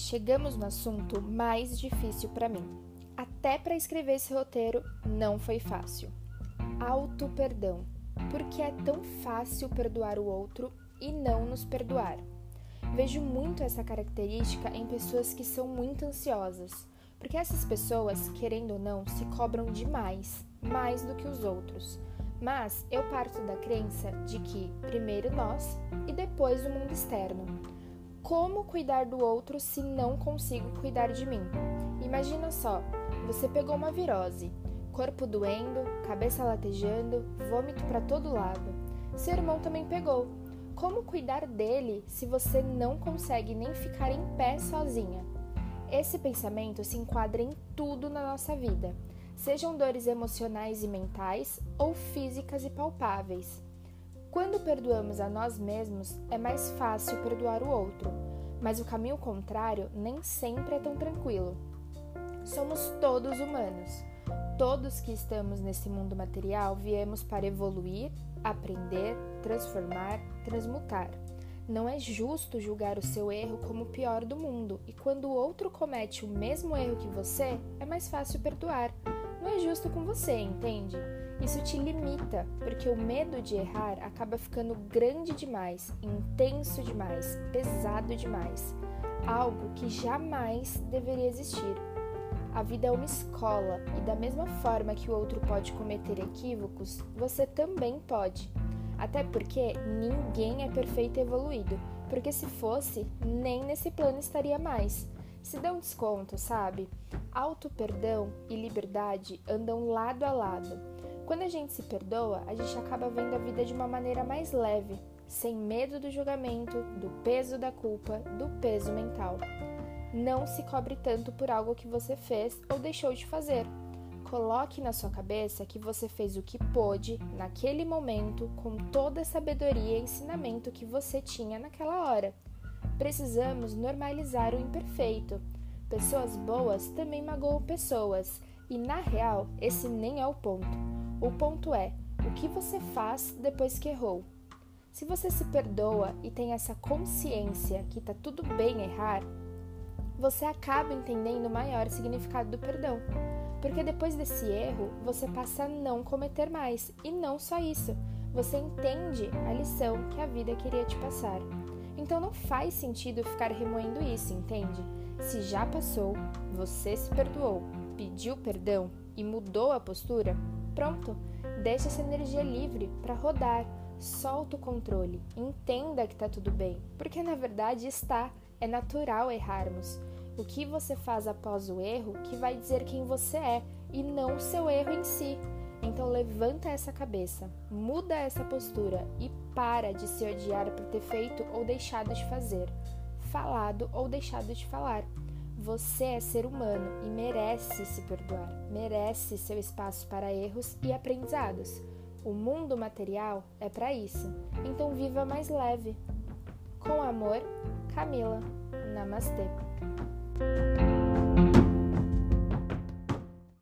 chegamos no assunto mais difícil para mim. Até para escrever esse roteiro não foi fácil. Auto perdão. Por que é tão fácil perdoar o outro e não nos perdoar? Vejo muito essa característica em pessoas que são muito ansiosas, porque essas pessoas, querendo ou não, se cobram demais, mais do que os outros. Mas eu parto da crença de que primeiro nós e depois o mundo externo. Como cuidar do outro se não consigo cuidar de mim? Imagina só, você pegou uma virose, corpo doendo, cabeça latejando, vômito para todo lado. Seu irmão também pegou. Como cuidar dele se você não consegue nem ficar em pé sozinha? Esse pensamento se enquadra em tudo na nossa vida, sejam dores emocionais e mentais ou físicas e palpáveis. Quando perdoamos a nós mesmos, é mais fácil perdoar o outro, mas o caminho contrário nem sempre é tão tranquilo. Somos todos humanos. Todos que estamos nesse mundo material viemos para evoluir, aprender, transformar, transmutar. Não é justo julgar o seu erro como o pior do mundo, e quando o outro comete o mesmo erro que você, é mais fácil perdoar. Não é justo com você, entende? Isso te limita, porque o medo de errar acaba ficando grande demais, intenso demais, pesado demais, algo que jamais deveria existir. A vida é uma escola e, da mesma forma que o outro pode cometer equívocos, você também pode. Até porque ninguém é perfeito e evoluído, porque se fosse, nem nesse plano estaria mais. Se um desconto, sabe? Auto-perdão e liberdade andam lado a lado. Quando a gente se perdoa, a gente acaba vendo a vida de uma maneira mais leve, sem medo do julgamento, do peso da culpa, do peso mental. Não se cobre tanto por algo que você fez ou deixou de fazer. Coloque na sua cabeça que você fez o que pôde naquele momento com toda a sabedoria e ensinamento que você tinha naquela hora. Precisamos normalizar o imperfeito. Pessoas boas também magoam pessoas, e na real, esse nem é o ponto. O ponto é: o que você faz depois que errou? Se você se perdoa e tem essa consciência que tá tudo bem errar, você acaba entendendo o maior significado do perdão. Porque depois desse erro, você passa a não cometer mais. E não só isso, você entende a lição que a vida queria te passar. Então não faz sentido ficar remoendo isso, entende? Se já passou, você se perdoou, pediu perdão e mudou a postura, Pronto, deixa essa energia livre para rodar. Solta o controle, entenda que está tudo bem, porque na verdade está, é natural errarmos. O que você faz após o erro que vai dizer quem você é e não o seu erro em si. Então levanta essa cabeça, muda essa postura e para de se odiar por ter feito ou deixado de fazer, falado ou deixado de falar. Você é ser humano e merece se perdoar, merece seu espaço para erros e aprendizados. O mundo material é para isso, então viva mais leve. Com amor, Camila. Namastê.